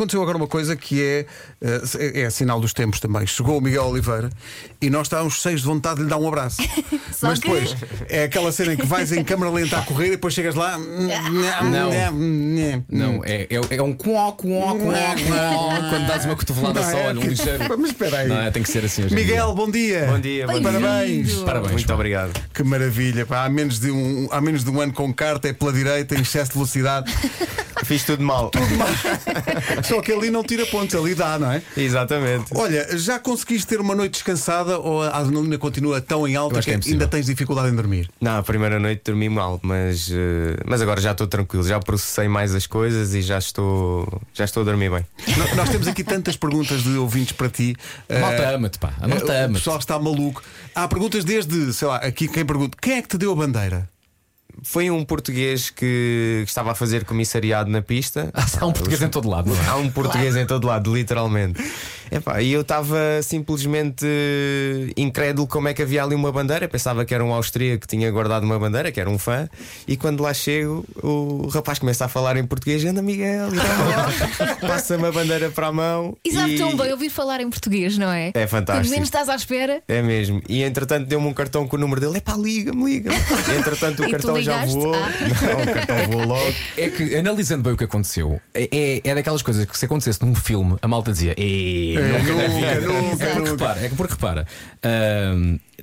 aconteceu agora uma coisa que é, eh, é sinal dos tempos também. Chegou o Miguel Oliveira e nós estávamos cheios de vontade de lhe dar um abraço. Só Mas que- depois é aquela cena em que vais em câmara lenta a correr e depois chegas lá. Não. Não, Não, é, é, é um cuó, cuó, quando dás uma cotovelada Não só, é? olha, um ligeiro. Mas espera aí. Não, é, tem que ser assim. Miguel, bom dia. Bom dia, bom dia. Parabéns. Parabéns. Muito pá. obrigado. Que maravilha. pá. Há, menos de um, há menos de um ano com carta, é pela direita, em excesso de velocidade. Fiz tudo mal. Só que ali não tira pontos, ali dá, não é? Exatamente. Olha, já conseguiste ter uma noite descansada ou a adrenalina continua tão em alta que, que é ainda tens dificuldade em dormir? Na a primeira noite dormi mal, mas, eh, mas agora já estou tranquilo, já processei mais as coisas e já estou, já estou a dormir bem. Nós temos aqui tantas perguntas de ouvintes para ti. A malta Eh, ama-te, pá. A malta o ama-te. pessoal está maluco. Há perguntas desde, sei lá, aqui quem pergunta: quem é que te deu a bandeira? Foi um português que, que estava a fazer comissariado na pista. Há um português em todo lado, não é? Há um português em todo lado, literalmente. Epá, e eu estava simplesmente eh, incrédulo como é que havia ali uma bandeira. Pensava que era um austríaco que tinha guardado uma bandeira, que era um fã. E quando lá chego, o rapaz começa a falar em português: anda Miguel, e passa-me a bandeira para a mão. E sabe e- tão bem ouvir falar em português, não é? É fantástico. Quando menos estás à espera. É mesmo. E entretanto deu-me um cartão com o número dele. Epá, liga-me, liga-me. Entretanto o E cartão já voou. Ah. Não, o cartão voou logo. É que, analisando bem o que aconteceu, é, é, é daquelas coisas que se acontecesse num filme, a malta dizia. "Ei, É, nunca na nunca, vida." nunca, É porque nunca. repara, é porque repara.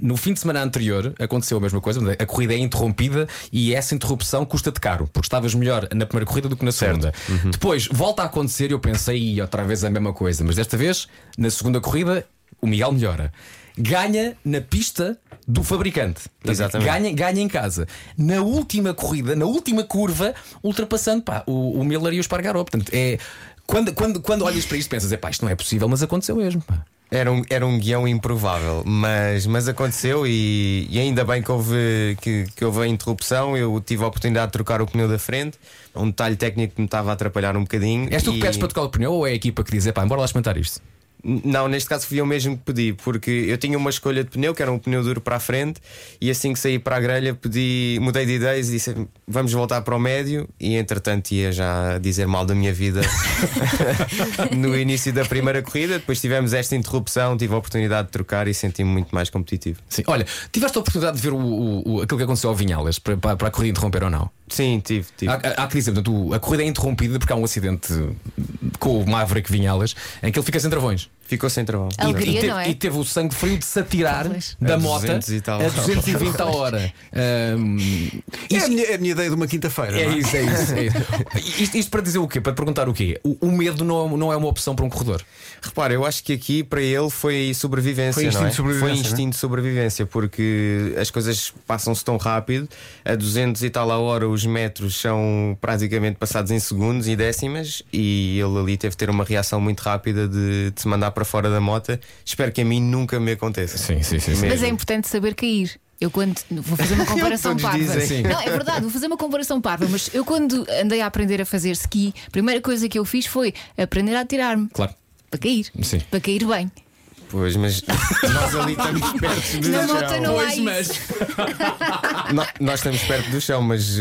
no fim de semana anterior aconteceu a mesma coisa, a corrida é interrompida e essa interrupção custa-te caro, porque estavas melhor na primeira corrida do que na segunda. Uhum. Depois volta a acontecer e eu pensei, "Ih, outra vez a mesma coisa, mas desta vez, na segunda corrida, o Miguel melhora. Ganha na pista do fabricante. Exatamente. Ganha, ganha em casa. Na última corrida, na última curva, ultrapassando pá, o, o Miller e o Espargaró. Portanto, é. Quando, quando, quando olhas para isto, pensas, é pá, isto não é possível, mas aconteceu mesmo. Pá. Era um, era um guião improvável, mas, mas aconteceu e, e ainda bem que houve, que, que houve a interrupção. Eu tive a oportunidade de trocar o pneu da frente, um detalhe técnico que me estava a atrapalhar um bocadinho. És tu que e- pedes para tocar o pneu ou é a equipa que diz, é pá, bora lá experimentar isto? Não, neste caso fui eu mesmo que pedi, porque eu tinha uma escolha de pneu, que era um pneu duro para a frente, e assim que saí para a grelha, pedi, mudei de ideias e disse vamos voltar para o médio, e entretanto ia já dizer mal da minha vida no início da primeira corrida. Depois tivemos esta interrupção, tive a oportunidade de trocar e senti-me muito mais competitivo. Sim. Olha, tiveste a oportunidade de ver o, o- o- aquilo que aconteceu ao Vinhalas para, para, para a corrida interromper ou não? Sim, tive, tive. Há, há- que dizer, portanto, a corrida é interrompida porque há um acidente com o Maverick Vinhalas em que ele fica sem travões. Ficou sem travão. Alegria, e, te- não é? e teve o sangue frio de se atirar da A moto 200 e tal. a 220 a hora. Ahm, É a minha, é a minha ideia de uma quinta-feira. é é? isso, é isso. É isso. Isto, isto para dizer o quê? Para te perguntar o quê? O, o medo não, não é uma opção para um corredor. Repara, eu acho que aqui para ele foi sobrevivência. Foi instinto não é? de sobrevivência, Foi instinto de sobrevivência, porque as coisas passam-se tão rápido, a 200 e tal a hora, os metros são praticamente passados em segundos e décimas, e ele ali teve de ter uma reação muito rápida de, de se mandar para fora da moto. Espero que a mim nunca me aconteça. Sim, sim, sim, sim. Mas é importante saber cair. Eu quando vou fazer uma comparação Todos parva. dizem. Não, é verdade, vou fazer uma comparação parva, mas eu quando andei a aprender a fazer ski, a primeira coisa que eu fiz foi aprender a atirar-me. Claro. Para cair. Sim. Para cair bem. Pois, mas nós ali estamos perto do Na chão. não há Pois, isso. mas. No- nós estamos perto do chão, mas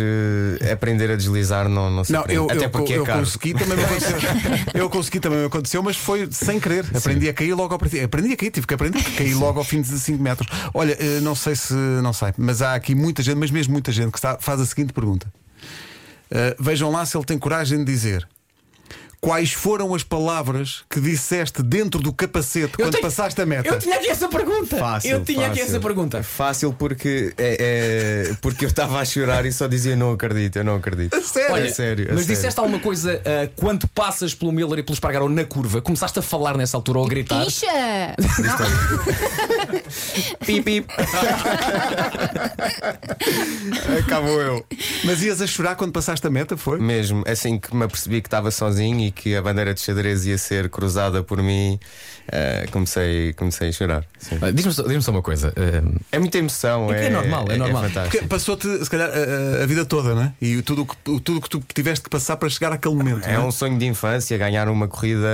eh, aprender a deslizar não, não se Não, aprende. eu, Até eu, porque eu é caro. consegui também me aconteceu. eu consegui também me aconteceu, mas foi sem querer. Aprendi a cair logo ao princípio. Aprendi a cair, tive que aprender cair logo ao fim de 5 metros. Olha, eh, não sei se não sei, mas há aqui muita gente, mas mesmo muita gente que está- faz a seguinte pergunta. Eh, vejam lá se ele tem coragem de dizer. Quais foram as palavras que disseste dentro do capacete quando tenho- passaste a meta? Eu tinha aqui essa pergunta. Fácil, eu tinha aqui fácil. essa pergunta. Fácil porque, é, é- porque eu estava a chorar e só dizia não acredito, eu não acredito. A sério? Olha, É sério, a mas sério. disseste alguma coisa ah, quando passas pelo Miller e pelo Espargaró na curva? Começaste a falar nessa altura ou a gritar? Ixa! Pip, pip. Acabou eu. Mas ias a chorar quando passaste a meta, foi? Mesmo, assim que me apercebi que estava sozinho e que a bandeira de xadrez ia ser cruzada por mim, eh, comecei, comecei a chorar. Ah, Diz-me só, diz-me só uma coisa. ah, É muita emoção. É que é normal, é normal. fantástico. Porque passou-te, se calhar, a, a- vida toda, não é? E tudo o que, tudo que tu tiveste que passar para chegar àquele momento. É não um sonho de infância, ganhar uma corrida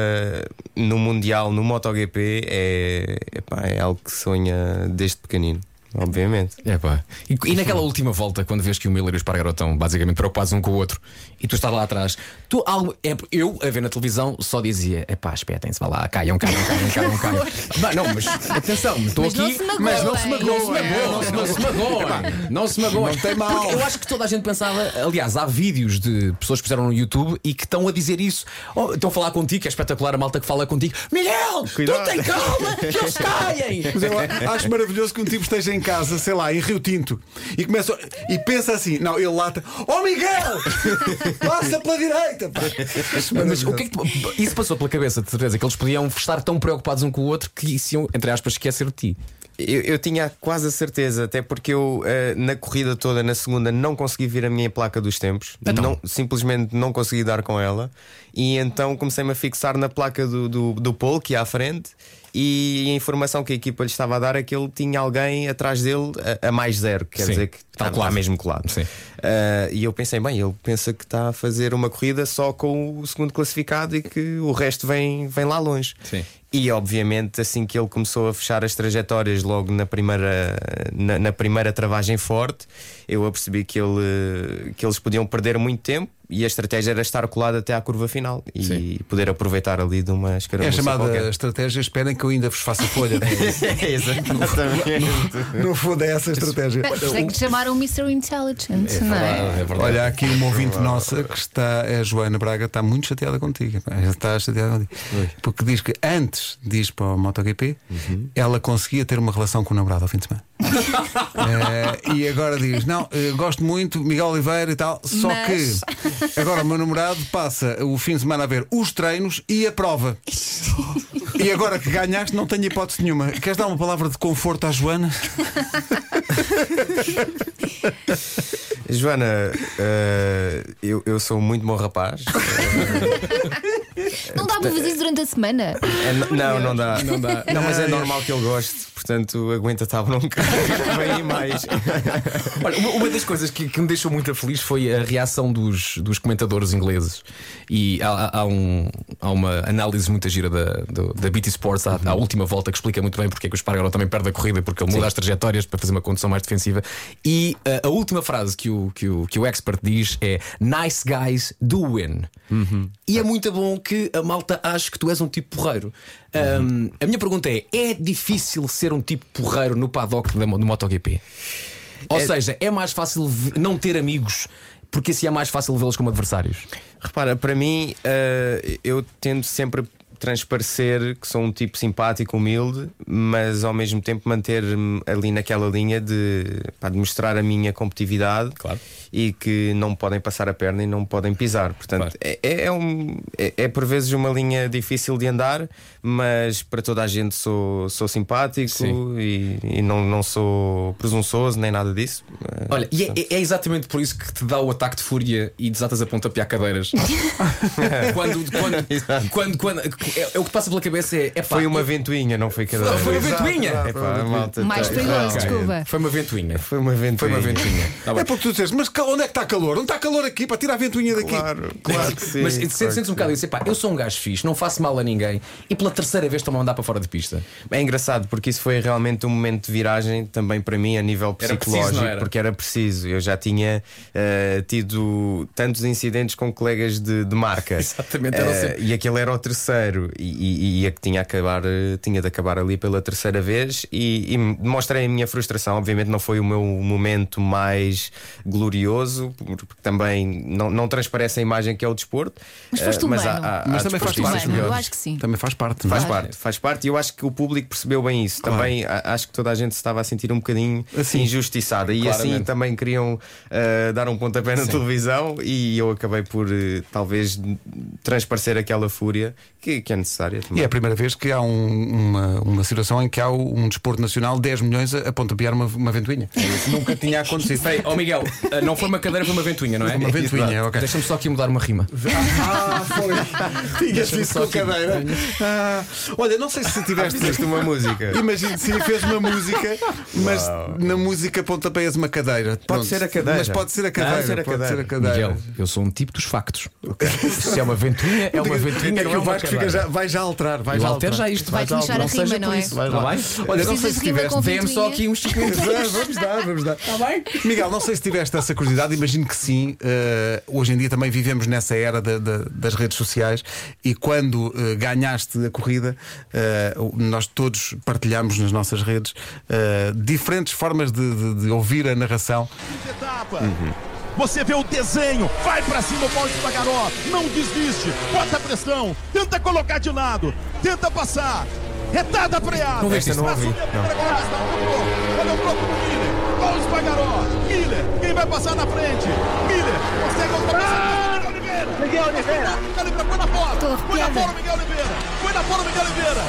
no Mundial, no MotoGP, é, epá, é algo que sonha desde pequenino. Obviamente. É pá. E, e naquela última volta, quando vês que o Miller e o Espargaró estão basicamente preocupados um com o outro e tu estás lá atrás, tu algo. É, eu, a ver na televisão, só dizia: é pá, espetem-se, vá lá, caiam, caiam, caiam, caiam, caiam. Bah, não, mas atenção, estou Mas não aqui. mas não se Não magoem, se não se- não se magoem. Não se magoem. Não tem mal. Porque Eu acho que toda a gente pensava, aliás, há vídeos de pessoas que fizeram no YouTube e que estão a dizer isso. Oh, estão a falar contigo, que é espetacular a malta que fala contigo. Miguel, Cuidado. tu tem calma, que eles caem. Mas eu acho maravilhoso que um tipo esteja em casa, sei lá, em Rio Tinto e começa e pensa assim: não, ele lata, oh Miguel, passa pela direita. pá." Mas o que é que tu- isso passou pela cabeça de certeza que eles podiam estar tão preocupados um com o outro que iam, entre aspas, esquecer de ti. Eu, eu tinha quase a certeza, até porque eu eh, na corrida toda, na segunda, não consegui vir a minha placa dos tempos, Então? não, simplesmente não consegui dar com ela, e então comecei-me a fixar na placa do, do, do Paul, que é à frente, e a informação que a equipa lhe estava a dar é que ele tinha alguém atrás dele a, a mais zero, quer Sim, dizer que está está mesmo colado. Eh, e eu pensei, bem, ele pensa que está a fazer uma corrida só com o segundo classificado e que o resto vem, vem lá longe. Sim. E obviamente, assim que ele começou a fechar as trajetórias logo na primeira, na, na primeira travagem forte, eu apercebi que, ele, que eles podiam perder muito tempo e a estratégia era estar colado até à curva final e Sim. poder aproveitar ali de uma É escaramuça a chamada qualquer. estratégia. Esperem que eu ainda vos faça folha. Exatamente. no fundo, é essa a estratégia. É que te chamaram Mr. Intelligent, não é? É. Olha, há aqui uma ouvinte nossa que está, a Joana Braga, está muito chateada contigo. Está chateada contigo. Porque diz que antes de ir para o MotoGP, ela conseguia ter uma relação com o namorado ao fim de semana. Eh, e agora diz: Não, eh, gosto muito, Miguel Oliveira e tal, só Mas- que agora o meu namorado passa o fim de semana a ver os treinos e a prova. e agora que ganhaste, não tenho hipótese nenhuma. Queres dar uma palavra de conforto à Joana? Joana, eh, eu, eu sou muito bom rapaz. Não dá para fazer isso durante a semana. É, n- não, não dá. Não dá. Não, mas é normal que ele goste, portanto aguenta estar bronca. Vem mais. Olha, uma, uma das coisas que, que me deixou muito feliz foi a reação dos, dos comentadores ingleses. E há, há- um- há uma análise muito gira da, do- da BT Sports à, à última volta que explica muito bem porque é que o Espargaró também perde a corrida, porque ele muda as trajetórias para fazer uma condução mais defensiva. E uh, a última frase que o, que, o, que o expert diz é Nice guys do win. E é muito bom que a malta ache que tu és um tipo porreiro. Um, a minha pergunta é: é difícil ser um tipo porreiro no paddock da, do MotoGP? Ou seja, é mais fácil não ter amigos porque assim é mais fácil vê-los como adversários. Repara, para mim, eh, eu tento sempre transparecer que sou um tipo simpático, humilde, mas ao mesmo tempo manter-me ali naquela linha de, pá, de mostrar a minha competitividade Claro. E que não me podem passar a perna e não me podem pisar. Portanto, Claro. é, é, um, é, é por vezes uma linha difícil de andar, mas para toda a gente sou, sou simpático Sim. e, e não, não sou presunçoso nem nada disso. Olha, e é, é exatamente por isso que te dá o ataque de fúria e desatas a pontapear cadeiras. quando, quando, quando, quando- é, é o que passa pela cabeça é. epá, Foi uma ventoinha, não foi cadeira. Foi uma ventoinha! exato. Epá, malta, Mais tá- perigoso, Ok. desculpa. Foi uma ventoinha. Foi uma ventoinha. Foi uma ventoinha. Tá. É porque tu disseste, mas onde é que está calor? Não está calor aqui para tirar a ventoinha daqui. Claro, claro que sim. Mas claro sentes um bocado isso, epá, eu sou um gajo fixe, não faço mal a ninguém e pela terceira vez estou-me a mandar para fora de pista. É engraçado porque isso foi realmente um momento de viragem também para mim a nível Era psicológico, preciso, não era? porque era preciso. Eu já tinha eh, tido tantos incidentes com colegas de, de marca. Exatamente, era Eh, sempre- E aquele era o terceiro, e, e, e a que tinha, acabar, eh, tinha de acabar ali pela terceira vez. E, e mostrei a minha frustração. Obviamente, não foi o meu momento mais glorioso, porque também não, não transparece a imagem que é o desporto. Mas foste Eh, humano. há- há- Mas há também faz parte. Humano, eu acho que sim. Também faz parte, não é? Faz parte, faz parte, e eu acho que o público percebeu bem isso. Também a- acho que toda a gente se estava a sentir um bocadinho Assim. injustiçada e assim Claramente. também queriam ah, dar um pontapé na televisão e eu acabei por eh, talvez transparecer aquela fúria que, que é necessária E também. é a primeira vez que há um- uma, uma situação em que há um desporto nacional 10 milhões a, a pontapear uma, uma ventoinha. Nunca tinha acontecido. Aí, ó Miguel, não foi uma cadeira, foi uma ventoinha, não é? Uma ventoinha, ok. Deixa-me só aqui mudar uma rima. Ah, foi. Tinhas visto com cadeira. Ah, olha, não sei se tiveste. Fizeste uma música. Imagino, sim, fez uma música, mas Uau. na música pontapeias uma cadeira. Pronto. ser a cadeira. Mas pode ser a cadeira. Pode ser a pode cadeira. ser a cadeira. Miguel, eu sou um tipo dos factos. Se é uma ventoinha, é uma ventoinha, É que é o uma Vasco fica já, vai já alterar. Vai Eu já alterar. já isto. Vai começar a Não rima, seja não é? isso, vai Tá lá. Olha, não sei se tiveste. Dê-me só aqui uns 5 minutos. vamos dar, vamos dar. Está bem? Miguel, não sei se tiveste essa curiosidade, imagino que sim. Eh, hoje em dia também vivemos nessa era da- da- das redes sociais e quando eh, ganhaste a corrida, eh, nós todos partilhamos nas nossas redes diferentes formas de, de- de ouvir a narração. etapa. Você vê o desenho, vai pra cima o Paulo Pagaró, não desiste, bota pressão, tenta colocar de lado, tenta passar, retada a freada. Não Essa não não. Olha o bloco do Miller, quem vai passar na frente? Miller, consegue ultrapassar Miguel Oliveira. Miguel Oliveira. Miguel Oliveira, põe na fora, Tô põe na o Miguel Oliveira, põe na fora o Miguel Oliveira.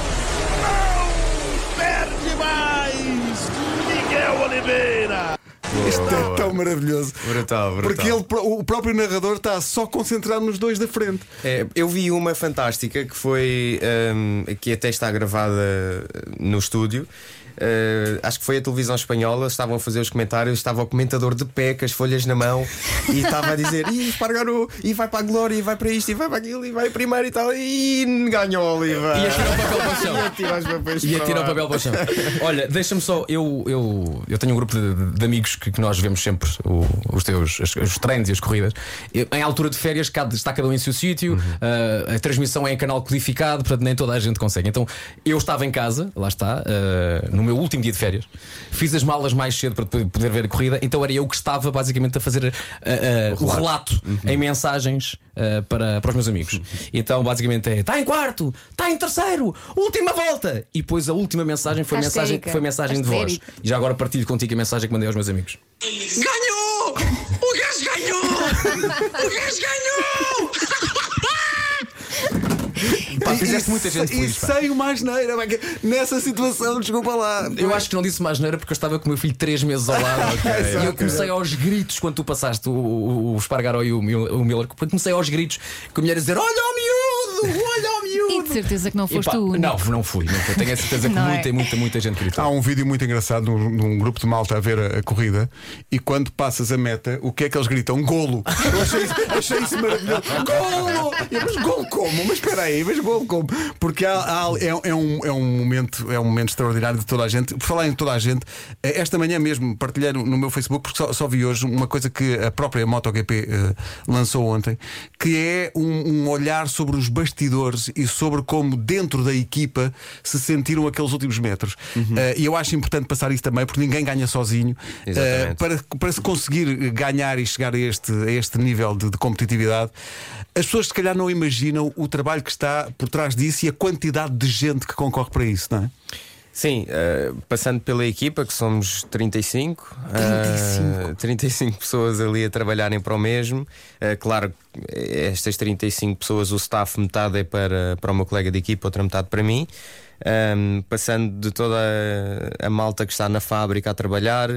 Não, perde mais, Miguel Oliveira. Isto é tão maravilhoso. Brutal, brutal. Porque ele, o próprio narrador está só concentrado nos dois da frente. É, eu vi uma fantástica que foi hum, que até está gravada no estúdio. Uh, acho que foi a televisão espanhola. Estavam a fazer os comentários. Estava o comentador de pé com as folhas na mão e estava a dizer: Espargaró, e vai para a glória, e vai para isto, e vai para aquilo, e vai primeiro e tal. E ganhou, Oliva. E atira o papel para o chão. E E atira o papel para o chão. Olha, deixa-me só. Eu, eu, eu tenho um grupo de, de amigos que, que nós vemos sempre o- os teus os, os treinos e as corridas. Eu, em altura de férias, cada, está cada um em seu sítio, ah, a transmissão é em canal codificado, portanto nem toda a gente consegue. Então eu estava em casa, lá está, ah, no meu último dia de férias, fiz as malas mais cedo para poder ver a corrida, então era eu que estava basicamente a fazer ah, ah, o relato em mensagens ah, para, para os meus amigos. Então basicamente é: está em quarto, está em terceiro, última volta! E depois a última mensagem foi Estás mensagem, foi mensagem de voz. E já agora partilho contigo a mensagem que mandei aos meus amigos. Ganhou! O gajo ganhou! O gajo ganhou! Pá, E- fizeste e muita gente feliz. E pá. sem uma asneira, nessa situação, desculpa lá. Eu acho que não disse mais neira porque eu estava com o meu filho três meses ao lado. e eu comecei aos gritos quando tu passaste o, o, o Espargaró e o, o Miller. Comecei aos gritos com a mulher a dizer: Olha o miúdo! Olha o de certeza que não foste pá, tu. único. Não, não fui. Não fui. Tenho a certeza que Não é? muita, muita, muita gente gritou. Há um vídeo muito engraçado num, num grupo de malta a ver a, a corrida e quando passas a meta, o que é que eles gritam? Golo! Eu achei isso, achei isso maravilhoso. Golo! Eu, mas golo como? Mas espera aí, mas golo como? Porque há- há- é, é um, é, um momento, é um momento extraordinário de toda a gente. Por falar em toda a gente, eh, esta manhã mesmo partilhei no no meu Facebook, porque só, só vi hoje uma coisa que a própria MotoGP eh, lançou ontem, que é um, um olhar sobre os bastidores e sobre como dentro da equipa se sentiram aqueles últimos metros. Eh, e eu acho importante passar isso também, porque ninguém ganha sozinho. Exatamente. para, para se conseguir ganhar e chegar a este, a este nível de, de competitividade, as pessoas se calhar não imaginam o trabalho que está por trás disso e a quantidade de gente que concorre para isso, não é? Sim, eh, passando pela equipa, que somos 35, 35. eh, 35 pessoas ali a trabalharem para o mesmo. Eh, claro, estas 35 pessoas, o staff, metade é para, para o meu colega de equipa, outra metade para mim. Ahm, passando de toda a, a malta que está na fábrica a trabalhar,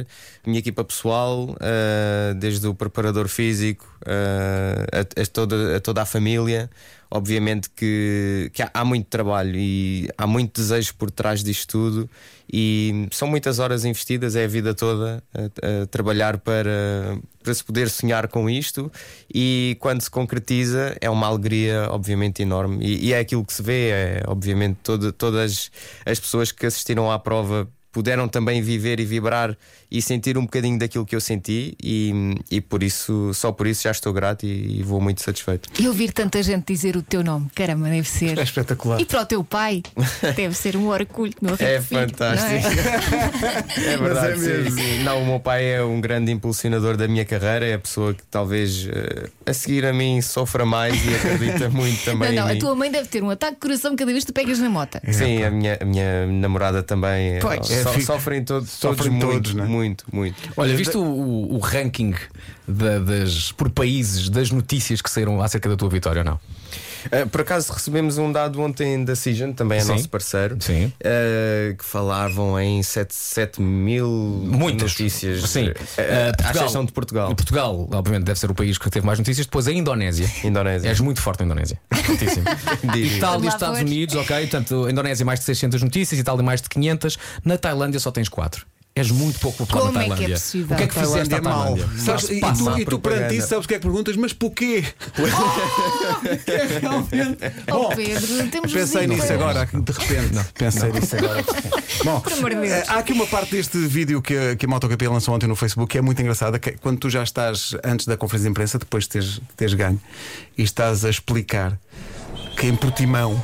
minha equipa pessoal, eh, desde o preparador físico a, a toda, a toda a família. Obviamente que, que há, há muito trabalho e há muito desejo por trás disto tudo, e são muitas horas investidas, é a vida toda a, a trabalhar para, para se poder sonhar com isto. E quando se concretiza, é uma alegria, obviamente, enorme. E, e é aquilo que se vê, é obviamente todo, todas as pessoas que assistiram à prova puderam também viver e vibrar e sentir um bocadinho daquilo que eu senti e, e por isso, só por isso já estou grato e, e vou muito satisfeito. E ouvir tanta gente dizer o teu nome, caramba, deve ser. É espetacular. E para o teu pai, deve ser um orgulho. Meu É filho, fantástico. não é? É verdade, é sim, mesmo. sim. Não, o meu pai é um grande impulsionador da minha carreira, é a pessoa que talvez eh, a seguir a mim sofra mais e acredita muito também Não, não, em a mim. tua mãe deve ter um ataque de coração cada vez que tu pegas na moto. Sim, a minha, a minha namorada também. eh, Pois. É, fica- sofrem todos, todos sofrem muito, todos, não é? muito, muito. Olha, viste o, o- o ranking da- das, por países das notícias que saíram acerca da tua vitória ou não? Eh, por acaso recebemos um dado ontem da Cision, também é Sim. nosso parceiro, Sim. eh, que falavam em 7, 7 mil Muitas notícias. Sim. Uh, à exceção de Portugal. Portugal, obviamente, deve ser o país que teve mais notícias. Depois a Indonésia. Indonésia. És muito forte na Indonésia. Fortíssimo. Itália e Estados. Unidos, ok. Portanto, a Indonésia mais de 600 notícias, Itália mais de 500. Na Tailândia só tens 4. És muito pouco popular Como na é que é Tailândia. possível? O que é que fizeste Tailândia à é mal. Tailândia? Sabes, e, tu, e tu perante isso sabes o que é que perguntas, mas porquê? Oh, Pedro, temos Pensei nisso agora, de repente. Pensei nisso agora. Bom, eh, há aqui uma parte deste vídeo que a, que a MotoGP lançou ontem no Facebook que é muito engraçada. Que é quando tu já estás antes da conferência de imprensa, depois de teres, teres ganho, e estás a explicar que em Portimão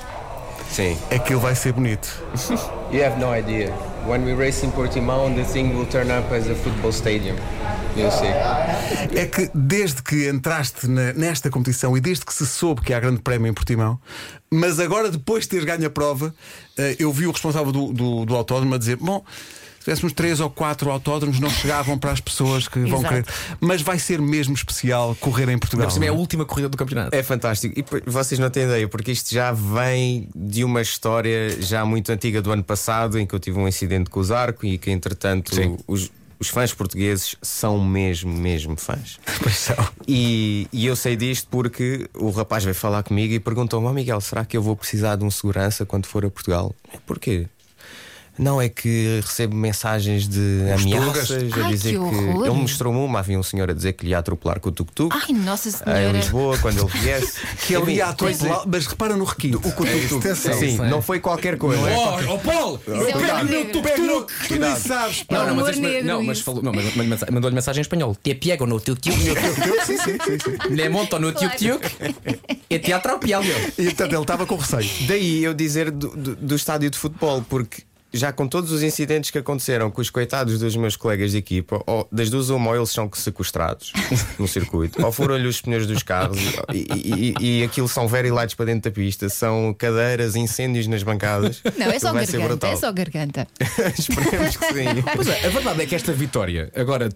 Sim. aquilo vai ser bonito. You have no idea. When we race in Portimão, the thing will turn up as a football stadium. You'll see. É que desde que entraste na- nesta competição e desde que se soube que há grande prémio em Portimão, mas agora depois de teres ganho a prova, eh, eu vi o responsável do, do, do autódromo a dizer: Bom, se tivéssemos três ou quatro autódromos, não chegavam para as pessoas que vão Exato. querer. Mas vai ser mesmo especial correr em Portugal. Cima é a não é? última corrida do campeonato. É fantástico. E vocês não têm ideia, porque isto já vem de uma história já muito antiga do ano passado, em que eu tive um incidente com o Zarco e que, entretanto, Sim. os, os fãs portugueses são mesmo, mesmo fãs. Pois são. E, e eu sei disto porque o rapaz veio falar comigo e perguntou-me: oh, Miguel, será que eu vou precisar de um segurança quando for a Portugal? Porquê? Não é que recebo mensagens de ameaças a Ai, dizer que que. horror. Ele mostrou-me uma, havia um senhor a dizer que lhe ia atropelar com o tuk-tuk Ai, Nossa em Senhora. Lisboa quando ele viesse. Que Pois é. atropelar, mas repara no requinte. O Sim, Sim, não foi qualquer coisa. Oh, oh Paulo! Isso é uma negra. Tu, não- tu nem sabes. É um Não, humor mas, negro não, mas, isso. falou, não, mas, mas mandou-lhe mensagem em espanhol. Te pego no tio. Sim, sim, sim, sim. Le monto no tio. E te atropelo. E portanto ele estava com receio. Daí eu dizer do, do- do estádio de futebol, porque já com todos os incidentes que aconteceram com os coitados dos meus colegas de equipa, ou das duas uma, ou eles são sequestrados no circuito, ou foram-lhe os pneus dos carros, e, e, e- aquilo são very lights para dentro da pista, são cadeiras, incêndios nas bancadas. Não, é só Vai ser garganta, brutal. é só garganta. Esperemos que sim. Pois é, a verdade é que esta vitória, agora,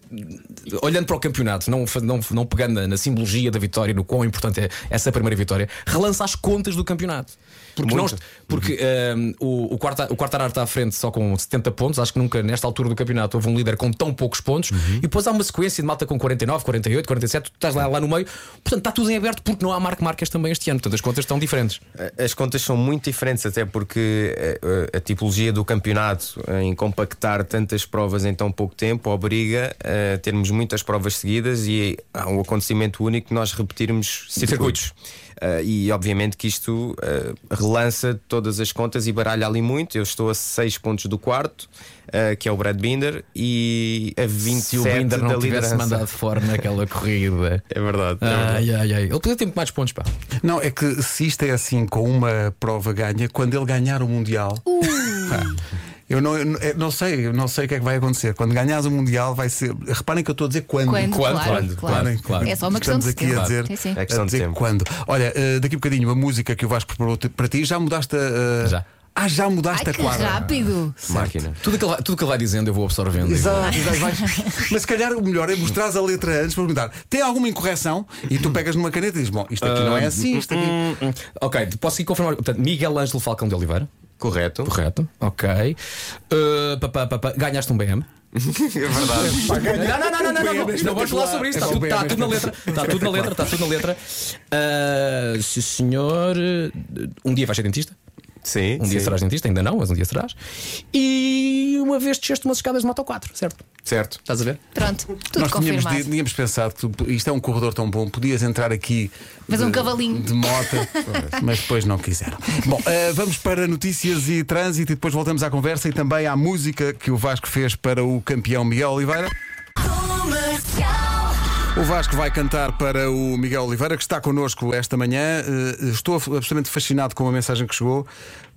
olhando para o campeonato, não, não, não pegando na, na simbologia da vitória, no quão importante é essa primeira vitória, relança as contas do campeonato. Porque, Muito. nós, porque ehm, o, o, quarta, o Quartararo está à frente só com 70 pontos. Acho que nunca, nesta altura do campeonato, houve um líder com tão poucos pontos. E depois há uma sequência de malta com 49, 48, 47. Tu estás lá, lá no meio. Portanto, está tudo em aberto porque não há Marco Marques também este ano. Portanto, as contas estão diferentes. As contas são muito diferentes, até porque eh, a, tipologia do campeonato em compactar tantas provas em tão pouco tempo obriga a termos muitas provas seguidas e há um acontecimento único de nós repetirmos circuitos. Eh, e obviamente que isto eh, relança todas as contas e baralha ali muito. Eu estou a 6 pontos do quarto, eh, que é o Brad Binder, e a 27 Se o Binder da não tivesse liderança. mandado fora naquela corrida. É verdade. é verdade. Ai, ai, ai. Ele podia ter muito mais pontos, pá. Não, é que se isto é assim com uma prova ganha, quando ele ganhar o Mundial. pá, Eu não, eu não- sei, eu não sei o que é que vai acontecer. Quando ganhares o Mundial, vai ser. Reparem que eu estou a dizer quando. Quando, Quando, claro, quando, claro. claro, claro. É só uma questão Estamos de aqui a tempo. dizer, Sim, sim. É questão a de dizer tempo. quando. Olha, eh, daqui a bocadinho a música que o Vasco preparou para ti, já mudaste a. Já. Ah, já mudaste Ai, a que quadra. rápido! Máquina. Tudo que, ele vai, tudo que ele vai dizendo eu vou absorvendo. Exato, exato, vais- Mas se calhar o melhor é mostrar a letra antes para perguntar: tem alguma incorreção? E tu pegas numa caneta e dizes: Bom, isto aqui não é assim, isto aqui. Hum, Ok, posso ir confirmar. Portanto, Miguel Ângelo Falcão de Oliveira. Correto. Correto. Ok. Uh, pá, pá, pá. Ganhaste um BM. É verdade. Não, não, não, não, não, não, não, não vamos falar sobre isso. Está tudo, está tudo na letra. Está tudo na letra. Está tudo na letra. Uh, sim, senhor. Um dia vais ser dentista? Sim. Um dia sim. serás dentista, ainda não, mas um dia serás. E uma vez desceste umas escadas de moto 4, certo? Certo. Estás a ver? Pronto, tudo Nós tínhamos, confirmado. de- tínhamos pensado que tu- isto é um corredor tão bom, podias entrar aqui. De- um cavalinho. De moto, mas depois não quiseram. Bom, eh, vamos para notícias e trânsito e depois voltamos à conversa e também à música que o Vasco fez para o campeão Miguel Oliveira. O Vasco vai cantar para o Miguel Oliveira, que está connosco esta manhã. Eh, Estou absolutamente fascinado com a mensagem que chegou.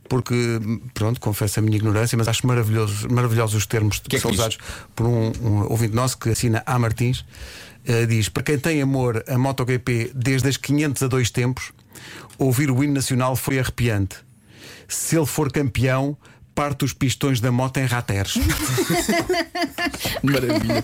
Porque, pronto, confesso a minha ignorância, mas acho maravilhoso, maravilhosos os termos que, que é que são diz? usados por um, um ouvinte nosso que assina A Martins. Eh, diz: Para quem tem amor a MotoGP desde as 500 a dois tempos, ouvir o hino nacional foi arrepiante. Se ele for campeão, parte os pistões da moto em rateres. Maravilha.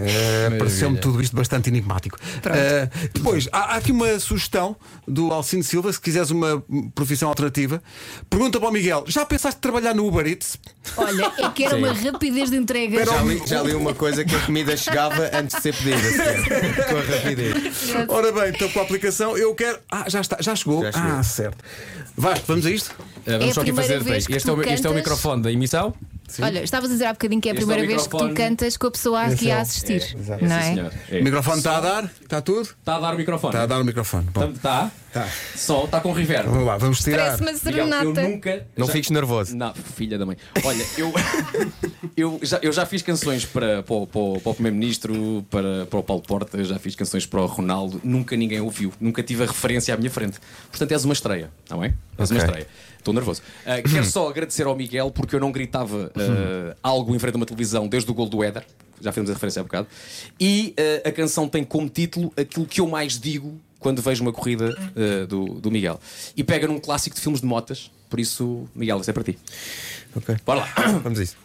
Eh, Pareceu-me tudo isto bastante enigmático. Eh, depois, há, há aqui uma sugestão do Alcino Silva, se quiseres uma profissão alternativa. Pergunta para o Miguel: já pensaste trabalhar no Uber Eats? Olha, é que era uma rapidez de entrega. Já li, já li uma coisa que a comida chegava antes de ser pedida. Com a rapidez. Ora bem, então com a aplicação eu quero. Ah, já está, já chegou. Já chegou. Ah, certo. Vasco, vamos a isto? Uh, vamos É só aqui primeira fazer. vez que Este é, o, tu este é o microfone da emissão. Olha, estavas a dizer há bocadinho que é a Este é primeira vez que tu cantas com a pessoa aqui a assistir. É, não sim, é? É. O microfone está a dar? Está tudo? Está a dar o microfone. Está a dar o microfone. Bom, Está? Tá. Só está com reverb. Vamos lá, vamos tirar. Parece uma Miguel, serenata. eu nunca. Não já- fiques nervoso. Não, filha da mãe. Olha, eu, eu, já, eu já fiz canções para, para, o- para o- para o Primeiro-Ministro, para, para o Paulo Porta, já fiz canções para o Ronaldo, nunca ninguém ouviu, nunca tive a referência à minha frente. Portanto, és uma estreia, está bem? És uma Ok. estreia. Estou nervoso. Ah, quero só agradecer ao Miguel porque eu não gritava ah, algo em frente a uma televisão desde o gol do Éder, já fizemos a referência há bocado, e ah, a canção tem como título aquilo que eu mais digo quando vejo uma corrida ah, do, do Miguel. E pega num clássico de filmes de motas, por isso, Miguel, isso é para ti. Ok. Bora lá. Vamos a isso.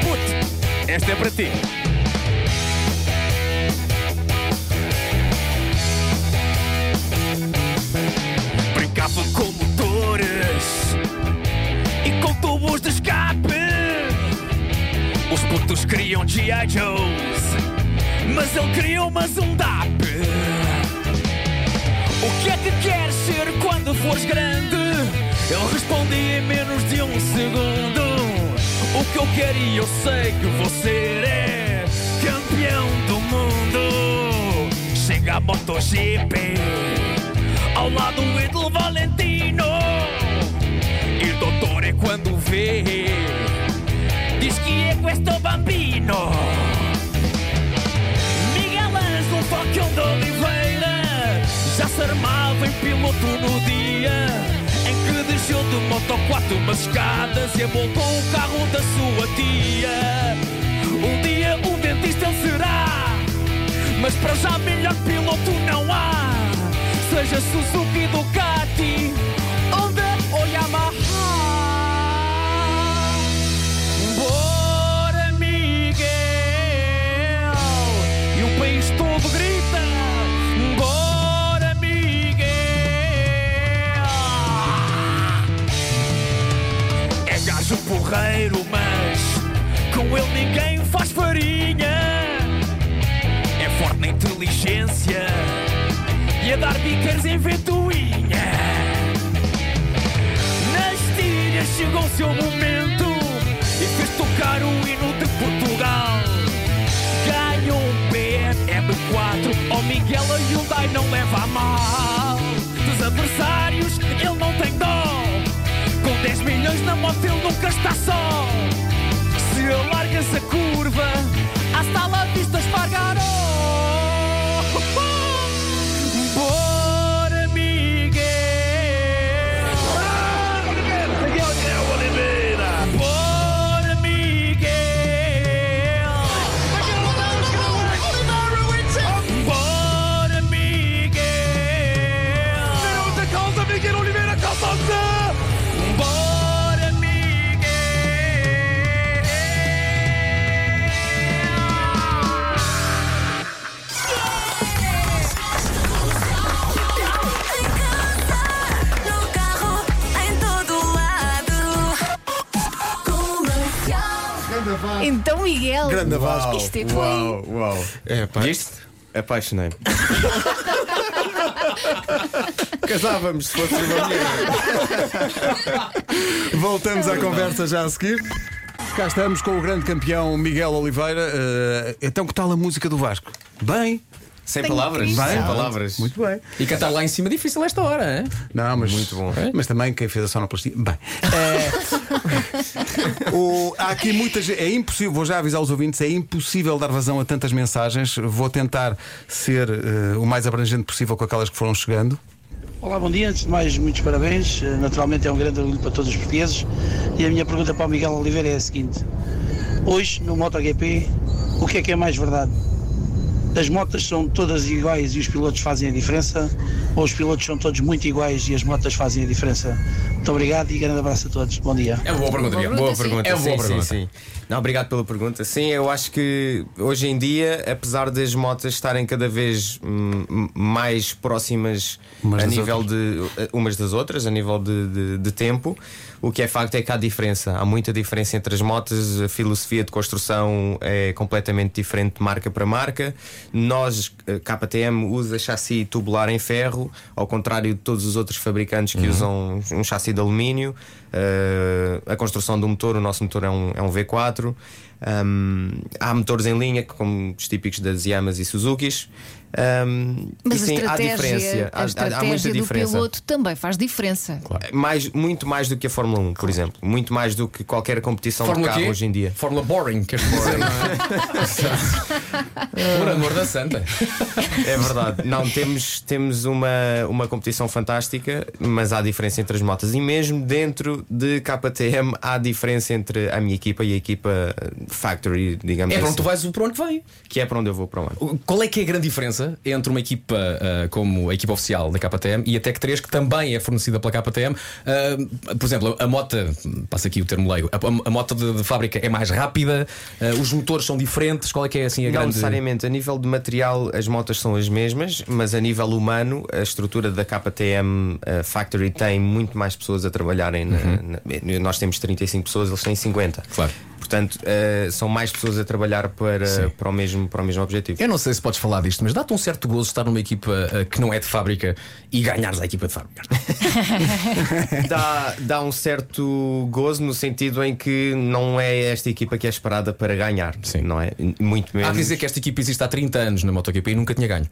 Puto, esta é para ti. Putos queriam G.I. Joes, mas ele criou mais um DAP. O que é que queres ser quando fores grande? Ele respondia em menos de um segundo. O que eu quero e eu sei que ser é campeão do mundo. Chega a MotoGP ao lado do Idol Valentino. E doutor é quando vê, diz é questo bambino. Miguel Ângelo Falcão de Oliveira já se armava em piloto no dia em que desceu de moto quatro umas escadas e aboltou o carro da sua tia. Um dia um dentista ele será, mas para já melhor piloto não há. Seja Suzuki, Ducati, país todo grita: Bora, Miguel! É gajo porreiro, mas com ele ninguém faz farinha. É forte na inteligência e a dar bicas em ventoinha. Nas tiras chegou o seu momento Miguel Hyundai não leva a mal. Dos adversários ele não tem dó. Com 10 milhões na moto ele nunca está só. Se alargas a curva, hasta la vista espargaró. Grande Vasco. isto é. Uau, uau. É, pá. Viste? Apaixonei-me. Casávamos se fosse uma mulher. Voltamos à conversa já a seguir. Cá estamos com o grande campeão Miguel Oliveira. Eh, então, que tal a música do Vasco? Bem, Sem Tenho palavras. Sem Bem. palavras. muito bem. E cantar lá em cima difícil esta hora, hein? Não, mas Muito bom. Mas também quem fez a sonoplastia. Bem, é, o- há aqui muita gente. É impossível, vou já avisar os ouvintes, é impossível dar vazão a tantas mensagens. Vou tentar ser eh, o mais abrangente possível com aquelas que foram chegando. Olá, bom dia. Antes de mais, muitos parabéns. Eh, Naturalmente é um grande orgulho para todos os portugueses. E a minha pergunta para o Miguel Oliveira é a seguinte: Hoje, no MotoGP, o que é que é mais verdade? As motas são todas iguais e os pilotos fazem a diferença? Ou os pilotos são todos muito iguais e as motas fazem a diferença? Muito obrigado e grande abraço a todos. Bom dia. É uma boa pergunta. Boa sim. pergunta, É uma sim, boa sim, pergunta. sim. Não, obrigado pela pergunta. Sim, eu acho que hoje em dia, apesar das motas estarem cada vez hum, mais próximas Umas a nível de eh, umas das outras, a nível de, de- de tempo, o que é facto é que há diferença. Há muita diferença entre as motas, a filosofia de construção é completamente diferente de marca para marca. Nós, eh, KTM, usa chassi tubular em ferro, ao contrário de todos os outros fabricantes que usam um chassi de alumínio. Eh, a construção do motor, o nosso motor é um, é um V4. Um, há motores em linha, como os típicos das Yamas e Suzukis. Um, Mas e a sim, há diferença. a Há- há, há, estratégia muita do diferença. piloto também faz diferença. Mais, muito mais do que a Fórmula 1, por exemplo. Muito mais do que qualquer competição Fórmula de carro quê? hoje em dia. Fórmula boring, queres dizer, não é? Por amor da santa. É verdade. Não, temos, temos uma, uma competição fantástica, mas há diferença entre as motas. E mesmo dentro de KTM há diferença entre a minha equipa e a equipa Factory, digamos É para assim. onde tu vais para o ano que vem. Que é para onde eu vou para o ano. Qual é que é a grande diferença entre uma equipa ah, como a equipa oficial da KTM e a Tech 3, que também é fornecida pela KTM? Ah, por exemplo, a moto, passa aqui o termo leigo, a, a moto de, de fábrica é mais rápida, ah, os motores são diferentes. Qual é que é assim a Não grande. necessariamente, a nível de material as motas são as mesmas, mas a nível humano a estrutura da KTM Factory tem muito mais pessoas a trabalharem. na- na- nós temos 35 pessoas, eles têm 50. Claro. Portanto, eh, são mais pessoas a trabalhar para, para, o, mesmo, para o mesmo objetivo. Eu não sei se podes falar disto, mas dá-te um certo gozo estar numa equipa ah, que não é de fábrica e ganhares a equipa de fábrica. Dá, dá um certo gozo no sentido em que não é esta equipa que é esperada para ganhar, Sim. não é? Muito menos. Há que dizer que esta equipa existe há 30 anos na MotoGP e nunca tinha ganho.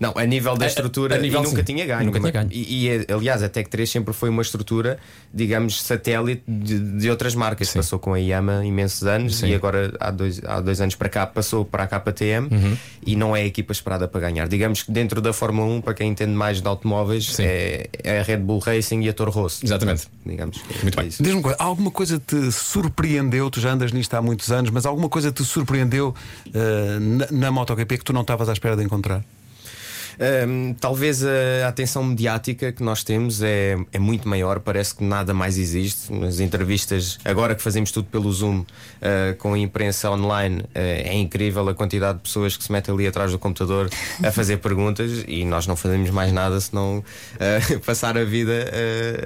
Não, a nível da A- estrutura a nível, e nunca sim. tinha ganho. Nunca tinha ganho. E, e, aliás, a Tech 3 sempre foi uma estrutura, digamos, satélite de, de outras marcas. Sim. Passou com a Yama imensos anos Sim. e agora há dois, há dois anos para cá passou para a KTM Uhum. e não é a equipa esperada para ganhar. Digamos que dentro da Fórmula 1, para quem entende mais de automóveis, é, é a Red Bull Racing e a Toro Rosso. Exatamente. Digamos. Muito é bem. Diz-me coisa, alguma coisa te surpreendeu? Tu já andas nisto há muitos anos, mas alguma coisa te surpreendeu eh, na, na MotoGP que tu não estavas à espera de encontrar? Hum, talvez a atenção mediática que nós temos é, é muito maior, parece que nada mais existe. Nas entrevistas, agora que fazemos tudo pelo Zoom uh, com a imprensa online, uh, é incrível a quantidade de pessoas que se metem ali atrás do computador a fazer perguntas e nós não fazemos mais nada senão uh, passar a vida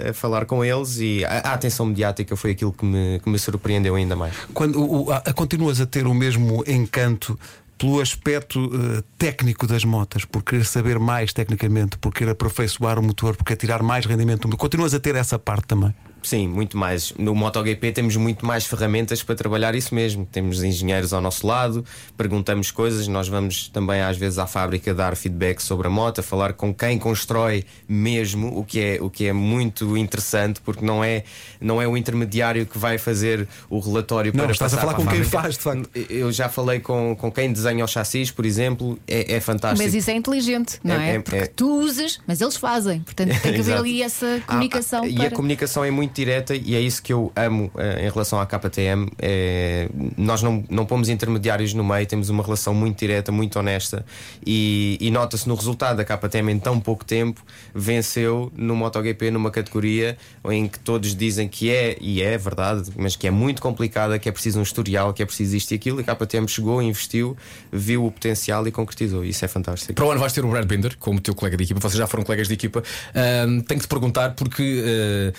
a falar com eles. E a, a atenção mediática foi aquilo que me, que me surpreendeu ainda mais. Quando o- a- continuas a ter o mesmo encanto pelo aspecto eh, técnico das motas, por querer saber mais tecnicamente, por querer aperfeiçoar o motor, por querer tirar mais rendimento do motor, continuas a ter essa parte também. Sim, muito mais. No MotoGP temos muito mais ferramentas para trabalhar isso mesmo. Temos engenheiros ao nosso lado, perguntamos coisas, nós vamos também às vezes à fábrica dar feedback sobre a moto, a falar com quem constrói mesmo, o que é, o que é muito interessante, porque não é, não é o intermediário que vai fazer o relatório Não, para estás a falar para com quem fábrica. faz, de facto. Eu já falei com, com quem desenha os chassis, por exemplo, é, é fantástico. Mas isso é inteligente, não É- é? é- Porque é- tu usas, mas eles fazem. Portanto, tem que haver ali essa Ah, comunicação. ah, E para... a comunicação é muito direta e é isso que eu amo eh, em relação à KTM. É, nós não, não pomos intermediários no meio, temos uma relação muito direta, muito honesta e, e nota-se no resultado da KTM em tão pouco tempo venceu no MotoGP numa categoria em que todos dizem que é, e é verdade, mas que é muito complicada, que é preciso um historial, que é preciso isto e aquilo. E a KTM chegou, investiu, viu o potencial e concretizou. Isso é fantástico. Para o ano vais ter o Brad Binder como teu colega de equipa, vocês já foram colegas de equipa. Tenho que te perguntar porque ah,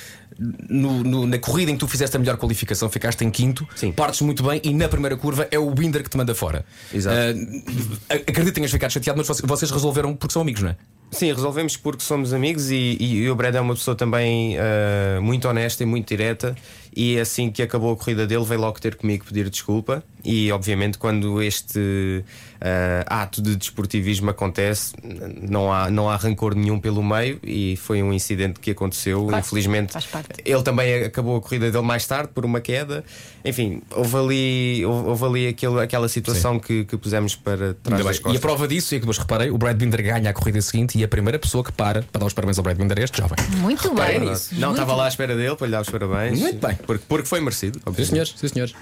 no- no- na corrida em que tu fizeste a melhor qualificação, ficaste em quinto, Sim. partes muito bem e na primeira curva é o Binder que te manda fora. Exato. Ah, acredito que tenhas ficado chateado, mas vocês- resolveram porque são amigos, não é? Sim, resolvemos porque somos amigos e, e o Brad é uma pessoa também ah, muito honesta e muito direta. E assim que acabou a corrida dele, veio logo ter comigo pedir desculpa. E obviamente, quando este ah, ato de desportivismo acontece, não há, não há rancor nenhum pelo meio. E foi um incidente que aconteceu. Claro, Infelizmente, faz parte. ele também acabou a corrida dele mais tarde por uma queda. Enfim, houve ali, houve, ali aquele, aquela situação que, que pusemos para trás. E a prova disso é que depois reparei: o Brad Binder ganha a corrida seguinte conheci a primeira pessoa que para para dar os parabéns ao Brad Binder, este jovem. Muito Reparem bem. nisso. Não, estava lá à espera dele para lhe dar os parabéns. Muito bem. Porque, porque foi merecido. Sim, senhores, sim, senhores.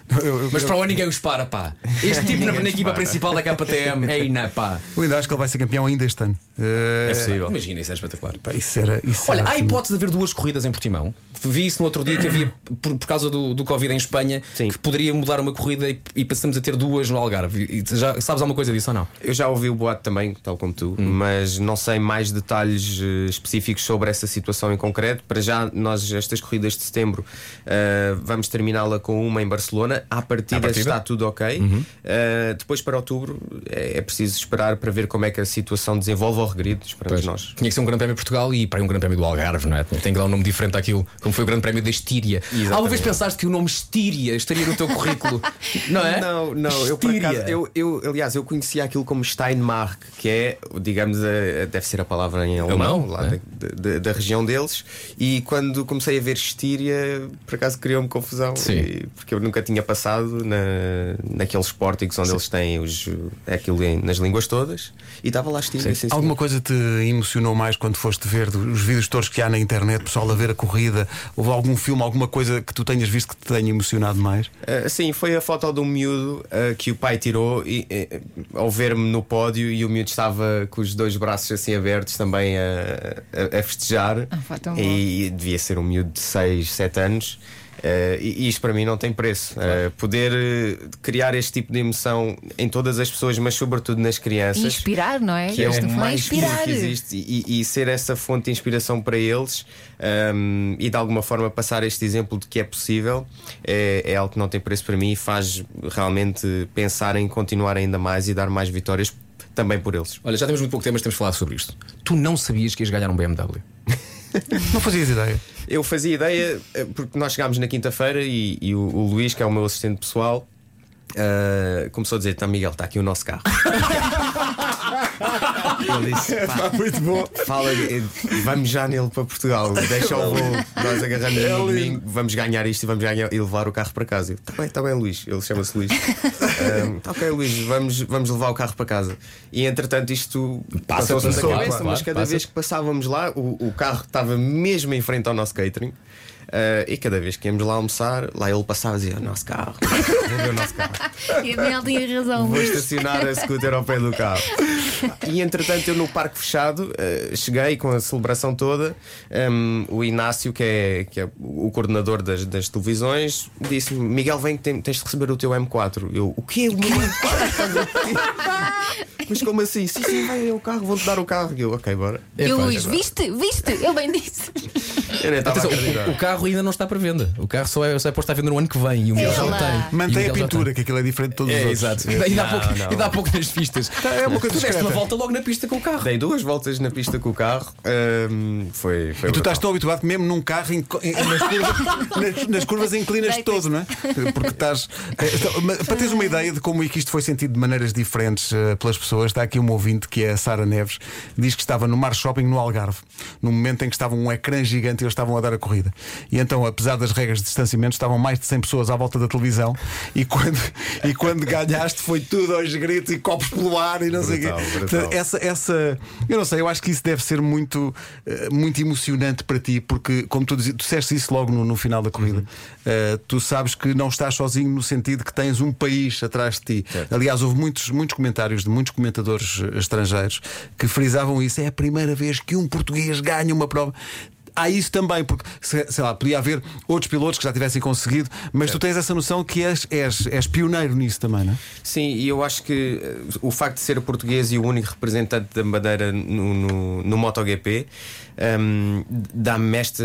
Mas para o ano ninguém os para, pá. Este tipo na, na equipa principal da KTM é ina, pá. Eu ainda acho que ele vai ser campeão ainda este ano. Eh, É possível. Imagina, isso é espetacular. pá, isso era. Isso Olha, era há assim. hipótese de haver duas corridas em Portimão. Vi isso no outro dia que havia, por, por causa do, do Covid em Espanha, Sim. que poderia mudar uma corrida e, e passamos a ter duas no Algarve. E já sabes alguma coisa disso ou não? Eu já ouvi o boato também, tal como tu, mas não sei mais detalhes eh, específicos sobre essa situação em concreto. Para já, nós, estas corridas de setembro, eh, vamos terminá-la com uma em Barcelona. À partida, À partida? está tudo ok. Eh, depois, para outubro, é, é preciso esperar para ver como é que a situação desenvolve ao regrido. Esperamos nós. Tinha que ser um Grande Prémio de Portugal e para um Grande Prémio do Algarve, não é? Tem que dar um nome diferente àquilo, como foi o Grande Prémio da Estíria. Exatamente. Alguma vez pensaste que o nome Estíria estaria no teu currículo? não é? Não, não, eu acaso, eu, eu, aliás, eu conhecia aquilo como Steinmark, que é, digamos, a- a- deve ser a palavra em alemão, Alemão, lá é. da, da- da região deles. E quando comecei a ver Estíria, por acaso criou-me confusão, Sim. e- porque eu nunca tinha passado na, naqueles pórticos onde eles têm os, aquilo em- nas línguas todas, e estava lá Estíria. sim, Alguma senhor. coisa te emocionou mais quando foste ver do- os vídeos todos que há na internet, pessoal a ver a corrida? Houve algum filme, alguma coisa que tu tenhas visto que te tenha emocionado mais? Uh, sim, foi a foto de um miúdo uh, que o pai tirou e, eh, ao ver-me no pódio e o miúdo estava com os dois braços assim abertos também a, a- a festejar. Ah, bom. e, devia ser um miúdo de 6, 7 anos. Uh, e e isto para mim não tem preço. Uh, poder uh, criar este tipo de emoção em todas as pessoas, mas sobretudo nas crianças. Inspirar, não é? Que é o foi mais puro inspirar. que existe e, e ser essa fonte de inspiração para eles um, e de alguma forma passar este exemplo de que é possível é, é algo que não tem preço para mim e faz realmente pensar em continuar ainda mais e dar mais vitórias também por eles. Olha, já temos muito pouco tempo, mas temos de falar sobre isto. Tu não sabias que ias ganhar um BMW? Não fazias ideia? Eu fazia ideia, eh, porque nós chegámos na quinta-feira e, e o, o Luís, que é o meu assistente pessoal, eh, começou a dizer: Tá, Miguel, está aqui o nosso carro. Ele disse: "Pá, Muito bom. Fala, eh, vamos já nele para Portugal, deixa o voo, nós agarramos no domingo, vamos ganhar isto e vamos ganhar e levar o carro para casa. Está bem, está bem, Luís. Ele chama-se Luís. Está ok, Luís, vamos, vamos levar o carro para casa. E entretanto, isto Passa, passou-se na passou, cabeça, claro, mas claro, cada passa. vez que passávamos lá, o, o carro estava mesmo em frente ao nosso catering. Eh, e cada vez que íamos lá almoçar, lá ele passava e dizia: O nosso carro, vou ver o nosso carro. E a Mel tinha razão. Vou estacionar a scooter ao pé do carro. E entretanto, eu no parque fechado eh, cheguei com a celebração toda. Em, o Inácio, que é, que é o coordenador das, das televisões, disse-me: Miguel, vem que tem- tens de receber o teu M4. Eu, o quê? O meu M4? Mas como assim? Sim, sim, vai é o carro, vou-te dar o carro. E eu, ok, bora. E o Luís, viste? Viste? Eu bem disse. Atenção, o, o carro ainda não está para venda. O carro só é, só é posto à venda no ano que vem e o Miguel já o tem. Mantém a pintura, que aquilo é diferente de todos os É, outros. exato. E dá, pouco, não. e dá pouco nas pistas. É uma coisa Tu deste uma volta logo na pista com o carro. Dei duas voltas na pista com o carro. hum, foi, foi E tu estás tão habituado que mesmo num carro em- em- nas, curvas, nas, nas curvas inclinas-te Deitas. todo, não é? Porque estás. mas Para teres uma ideia de como é que isto foi sentido de maneiras diferentes eh, pelas pessoas, está aqui uma ouvinte que é a Sara Neves, diz que estava no Mar Shopping no Algarve, no momento em que estava um ecrã gigante e eles estavam a dar a corrida. E então, apesar das regras de distanciamento, estavam mais de 100 pessoas à volta da televisão e quando, e quando ganhaste foi tudo aos gritos e copos pelo ar e não sei o quê. Brutal, brutal. Essa, essa, eu não sei, eu acho que isso deve ser muito, eh, muito emocionante para ti, porque, como tu, disseste isso logo no, no final da corrida, eh, tu sabes que não estás sozinho no sentido que tens um país atrás de ti. Aliás, houve muitos, muitos comentários de muitos comentadores eh, estrangeiros que frisavam isso. É a primeira vez que um português ganha uma prova. Há isso também, porque se- sei lá, podia haver outros pilotos que já tivessem conseguido, mas tu tens essa noção que és, és, és pioneiro nisso também, não é? Sim, e eu acho que eh, o facto de ser português e o único representante da bandeira no, no, no MotoGP hum, dá-me esta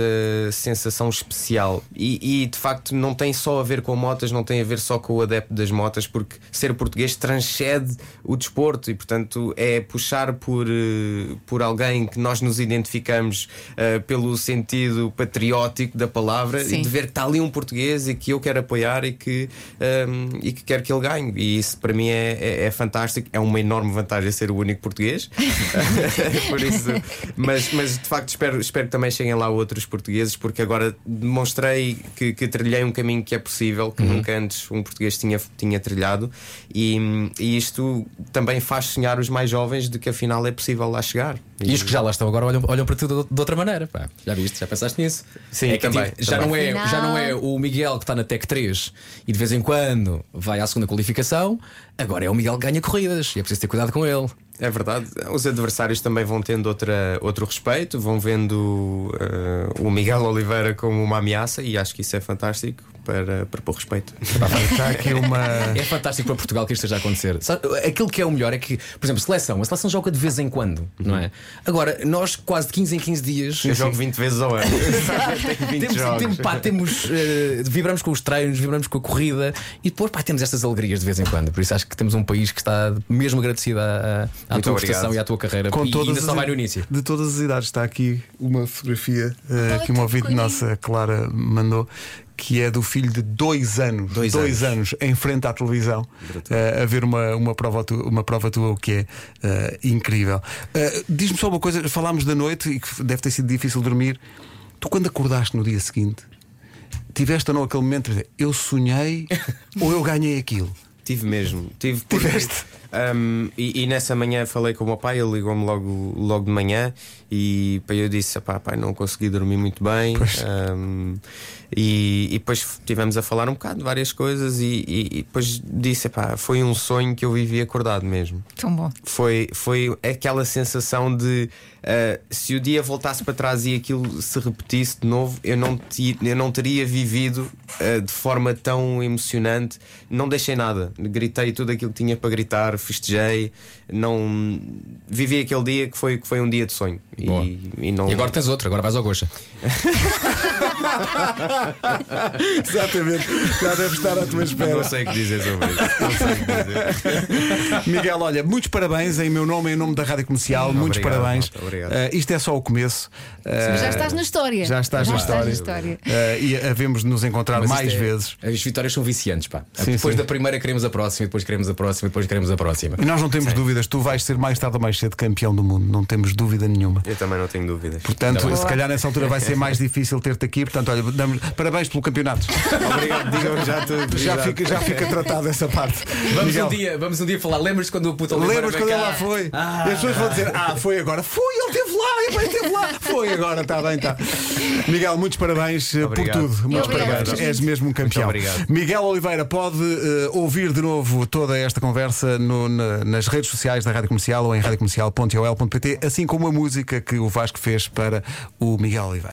sensação especial. E, e, de facto não tem só a ver com motas, não tem a ver só com o adepto das motas, porque ser português transcende o desporto e, portanto, é puxar por, eh, por alguém que nós nos identificamos eh, pelo sentido patriótico da palavra Sim. e de ver que está ali um português e que eu quero apoiar e que, um, e que quero que ele ganhe. E isso para mim é, é, é fantástico. É uma enorme vantagem ser o único português. Por isso, mas, mas de facto espero, espero que também cheguem lá outros portugueses, porque agora demonstrei que, que trilhei um caminho que é possível, que nunca antes um português tinha, tinha trilhado, e, e isto também faz sonhar os mais jovens de que afinal é possível lá chegar. E os que já lá estão agora olham, olham para ti de, de outra maneira. pá. Já viste? Já pensaste nisso? Sim, é que, também, tipo, já, também. Não é, já não é o Miguel que está na Tec 3 e de vez em quando vai à segunda qualificação. Agora é o Miguel que ganha corridas e é preciso ter cuidado com ele. É verdade, os adversários também vão tendo outra, outro respeito, vão vendo eh, o Miguel Oliveira como uma ameaça e acho que isso é fantástico para, para pôr respeito. Está aqui uma. É fantástico para Portugal que isto esteja a acontecer. Aquilo que é o melhor é que, por exemplo, seleção. A seleção joga de vez em quando, não é? Agora, nós quase de 15 em 15 dias. Eu jogo 20 vezes ao ano. Tenho 20 Temos, jogos. temos, pá, temos, eh, vibramos com os treinos, vibramos com a corrida e depois pá, temos estas alegrias de vez em quando. Por isso acho que temos um país que está mesmo agradecido à, à tua prestação e à tua carreira. Com e todas ainda só vai no início. De todas as idades. Está aqui uma fotografia eh, que uma ouvinte nossa, Clara, mandou. Que é do filho de dois anos, Dois anos. em frente à televisão, eh, a ver uma, uma, prova tua, uma prova tua, o que é eh, incrível. Diz-me só uma coisa: falámos da noite e que deve ter sido difícil dormir. Tu, quando acordaste no dia seguinte, tiveste ou não aquele momento de dizer, eu sonhei ou eu ganhei aquilo? Tive mesmo. Tive porque, Tiveste? Um, e, e nessa manhã falei com o meu pai, ele ligou-me logo, logo de manhã e pá, eu disse: pá, pai, não consegui dormir muito bem. Um, e, e depois estivemos a falar um bocado de várias coisas e, e- e depois disse: pá, foi um sonho que eu vivi acordado mesmo. Tão bom. Foi, foi aquela sensação de uh, se o dia voltasse para trás e aquilo se repetisse de novo, eu não, ti- eu não teria vivido uh, de forma tão emocionante. Não deixei nada, gritei tudo aquilo que tinha para gritar, festejei. Não vivi aquele dia que foi, que foi um dia de sonho. E, e não, E agora tens outro, agora vais ao Goxa. Exatamente, já deve estar à tua espera. não sei o que dizer sobre isso. Não sei o que dizer. Miguel, olha, muitos parabéns em meu nome e em nome da Rádio Comercial. muitos obrigado, parabéns. malta, obrigado. Eh, isto é só o começo. Eh, Mas já estás na história. Já estás Já na estás história. na história. Eh, e havemos de nos encontrar Mas mais é- vezes. As vitórias são viciantes, pá. Sim, depois sim. da primeira queremos a próxima, depois queremos a próxima, depois queremos a próxima. E nós não temos dúvidas, tu vais ser mais tarde ou mais cedo campeão do mundo, não temos dúvida nenhuma. Eu também não tenho dúvidas. Portanto, Ainda se calhar nessa altura vai ser mais difícil ter-te aqui. Portanto, olha, damos parabéns pelo campeonato. Obrigado, digam já tudo. Já fica, já fica tratado essa parte. Vamos Miguel, um dia, vamos um dia falar. Lembras-te quando o puto Lembras quando ele lá foi? Ah. e as pessoas vão dizer: Ah, foi agora. Foi, ele esteve lá, ele esteve lá. Foi agora, está bem, está. Miguel, muitos parabéns eh, Obrigado. por tudo. Muitos Obrigado. parabéns. És mesmo um campeão. obrigado. Miguel Oliveira pode eh, ouvir de novo toda esta conversa no- na- nas redes sociais da Rádio Comercial ou em radiocomercial.ol.pt, assim como a música que o Vasco fez para o Miguel Oliveira.